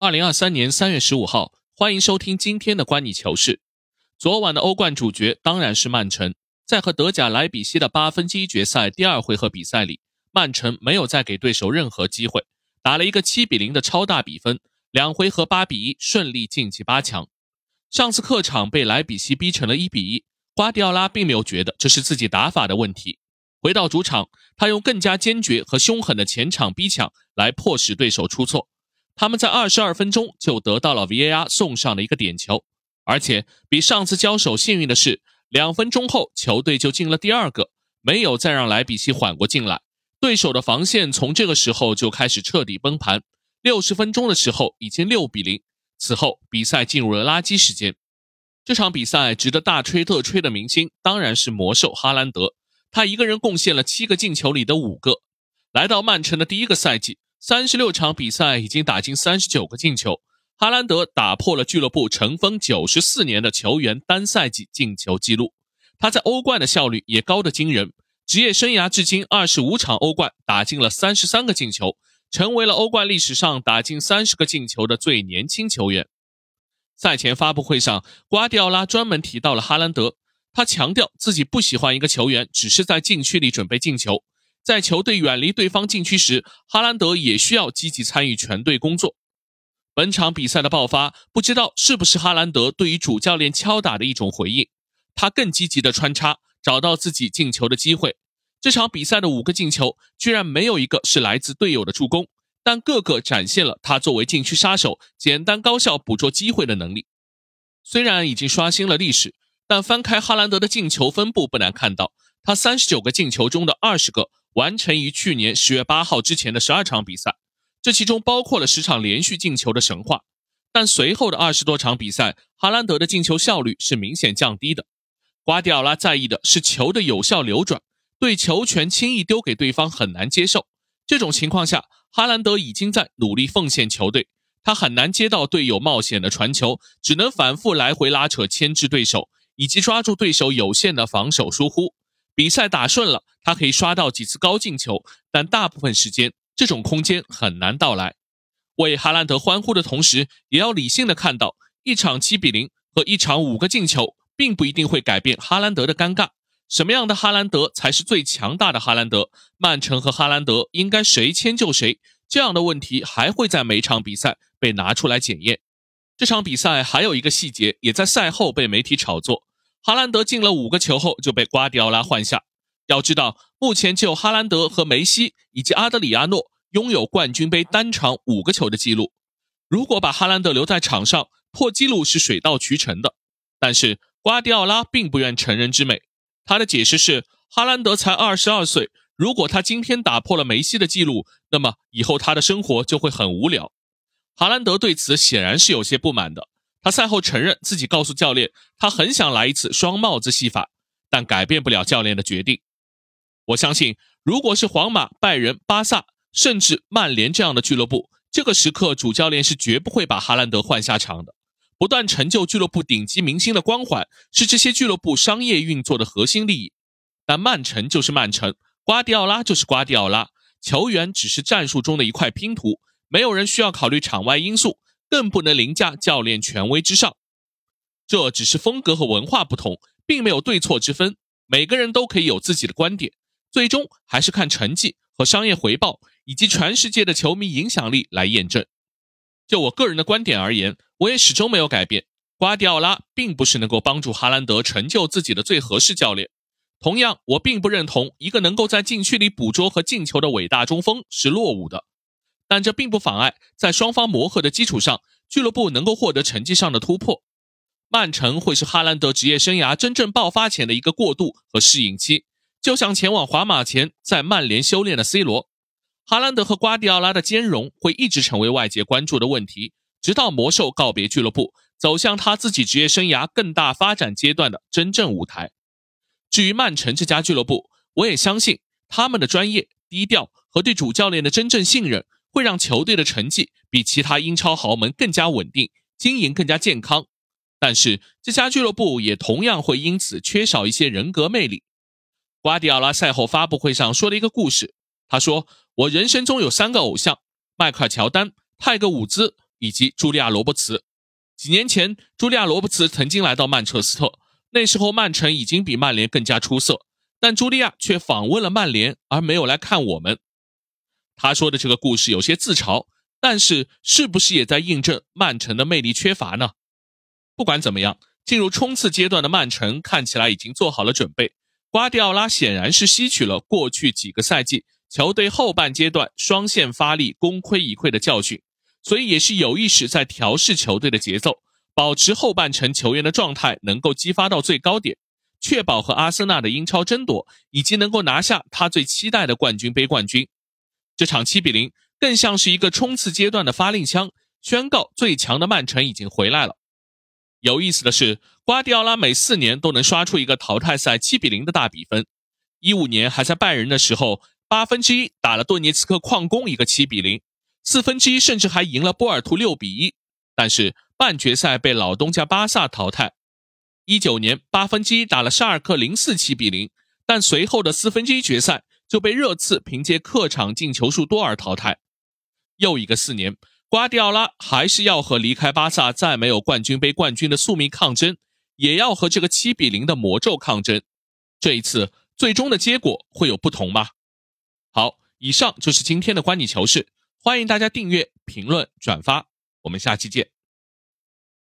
二零二三年三月十五号，欢迎收听今天的观你球事。昨晚的欧冠主角当然是曼城，在和德甲莱比锡的八分之一决赛第二回合比赛里，曼城没有再给对手任何机会，打了一个七比零的超大比分，两回合八比一顺利晋级八强。上次客场被莱比锡逼成了一比一，瓜迪奥拉并没有觉得这是自己打法的问题，回到主场，他用更加坚决和凶狠的前场逼抢来迫使对手出错。他们在二十二分钟就得到了 VAR 送上的一个点球，而且比上次交手幸运的是，两分钟后球队就进了第二个，没有再让莱比锡缓过劲来。对手的防线从这个时候就开始彻底崩盘。六十分钟的时候已经六比零，此后比赛进入了垃圾时间。这场比赛值得大吹特吹的明星当然是魔兽哈兰德，他一个人贡献了七个进球里的五个。来到曼城的第一个赛季。三十六场比赛已经打进三十九个进球，哈兰德打破了俱乐部尘封九十四年的球员单赛季进球纪录。他在欧冠的效率也高得惊人，职业生涯至今二十五场欧冠打进了三十三个进球，成为了欧冠历史上打进三十个进球的最年轻球员。赛前发布会上，瓜迪奥拉专门提到了哈兰德，他强调自己不喜欢一个球员只是在禁区里准备进球。在球队远离对方禁区时，哈兰德也需要积极参与全队工作。本场比赛的爆发，不知道是不是哈兰德对于主教练敲打的一种回应。他更积极的穿插，找到自己进球的机会。这场比赛的五个进球，居然没有一个是来自队友的助攻，但个个展现了他作为禁区杀手，简单高效捕捉机会的能力。虽然已经刷新了历史，但翻开哈兰德的进球分布，不难看到，他三十九个进球中的二十个。完成于去年十月八号之前的十二场比赛，这其中包括了十场连续进球的神话。但随后的二十多场比赛，哈兰德的进球效率是明显降低的。瓜迪奥拉在意的是球的有效流转，对球权轻易丢给对方很难接受。这种情况下，哈兰德已经在努力奉献球队，他很难接到队友冒险的传球，只能反复来回拉扯牵制对手，以及抓住对手有限的防守疏忽。比赛打顺了，他可以刷到几次高进球，但大部分时间这种空间很难到来。为哈兰德欢呼的同时，也要理性的看到，一场七比零和一场五个进球，并不一定会改变哈兰德的尴尬。什么样的哈兰德才是最强大的哈兰德？曼城和哈兰德应该谁迁就谁？这样的问题还会在每场比赛被拿出来检验。这场比赛还有一个细节，也在赛后被媒体炒作。哈兰德进了五个球后就被瓜迪奥拉换下。要知道，目前只有哈兰德和梅西以及阿德里亚诺拥有冠军杯单场五个球的记录。如果把哈兰德留在场上，破纪录是水到渠成的。但是瓜迪奥拉并不愿成人之美。他的解释是：哈兰德才二十二岁，如果他今天打破了梅西的记录，那么以后他的生活就会很无聊。哈兰德对此显然是有些不满的。他赛后承认自己告诉教练，他很想来一次双帽子戏法，但改变不了教练的决定。我相信，如果是皇马、拜仁、巴萨，甚至曼联这样的俱乐部，这个时刻主教练是绝不会把哈兰德换下场的。不断成就俱乐部顶级明星的光环，是这些俱乐部商业运作的核心利益。但曼城就是曼城，瓜迪奥拉就是瓜迪奥拉，球员只是战术中的一块拼图，没有人需要考虑场外因素。更不能凌驾教练权威之上，这只是风格和文化不同，并没有对错之分。每个人都可以有自己的观点，最终还是看成绩和商业回报，以及全世界的球迷影响力来验证。就我个人的观点而言，我也始终没有改变。瓜迪奥拉并不是能够帮助哈兰德成就自己的最合适教练。同样，我并不认同一个能够在禁区里捕捉和进球的伟大中锋是落伍的。但这并不妨碍，在双方磨合的基础上，俱乐部能够获得成绩上的突破。曼城会是哈兰德职业生涯真正爆发前的一个过渡和适应期，就像前往皇马前在曼联修炼的 C 罗。哈兰德和瓜迪奥拉的兼容会一直成为外界关注的问题，直到魔兽告别俱乐部，走向他自己职业生涯更大发展阶段的真正舞台。至于曼城这家俱乐部，我也相信他们的专业、低调和对主教练的真正信任。会让球队的成绩比其他英超豪门更加稳定，经营更加健康。但是这家俱乐部也同样会因此缺少一些人格魅力。瓜迪奥拉赛后发布会上说了一个故事，他说：“我人生中有三个偶像：迈克尔·乔丹、泰格·伍兹、以及茱莉亚·罗伯茨。几年前，茱莉亚·罗伯茨曾经来到曼彻斯特，那时候曼城已经比曼联更加出色，但茱莉亚却访问了曼联，而没有来看我们。他说的这个故事有些自嘲，但是是不是也在印证曼城的魅力缺乏呢？不管怎么样，进入冲刺阶段的曼城看起来已经做好了准备。瓜迪奥拉显然是吸取了过去几个赛季球队后半阶段双线发力功亏一篑的教训。所以也是有意识在调试球队的节奏，保持后半程球员的状态能够激发到最高点，确保和阿森纳的英超争夺，以及能够拿下他最期待的冠军杯冠军。这场七比零更像是一个冲刺阶段的发令枪，宣告最强的曼城已经回来了。有意思的是，瓜迪奥拉每四年都能刷出一个淘汰赛七比零的大比分。一五年还在拜仁的时候，八分之一打了顿涅茨克矿工一个七比零。四分之一甚至还赢了波尔图六比一，但是半决赛被老东家巴萨淘汰。一九年八分之一打了沙尔克零四七比零，但随后的四分之一决赛就被热刺凭借客场进球数多而淘汰。又一个四年，瓜迪奥拉还是要和离开巴萨再没有冠军杯冠军的宿命抗争，也要和这个七比零的魔咒抗争。这一次最终的结果会有不同吗？好，以上就是今天的观你球事。欢迎大家订阅、评论、转发，我们下期见。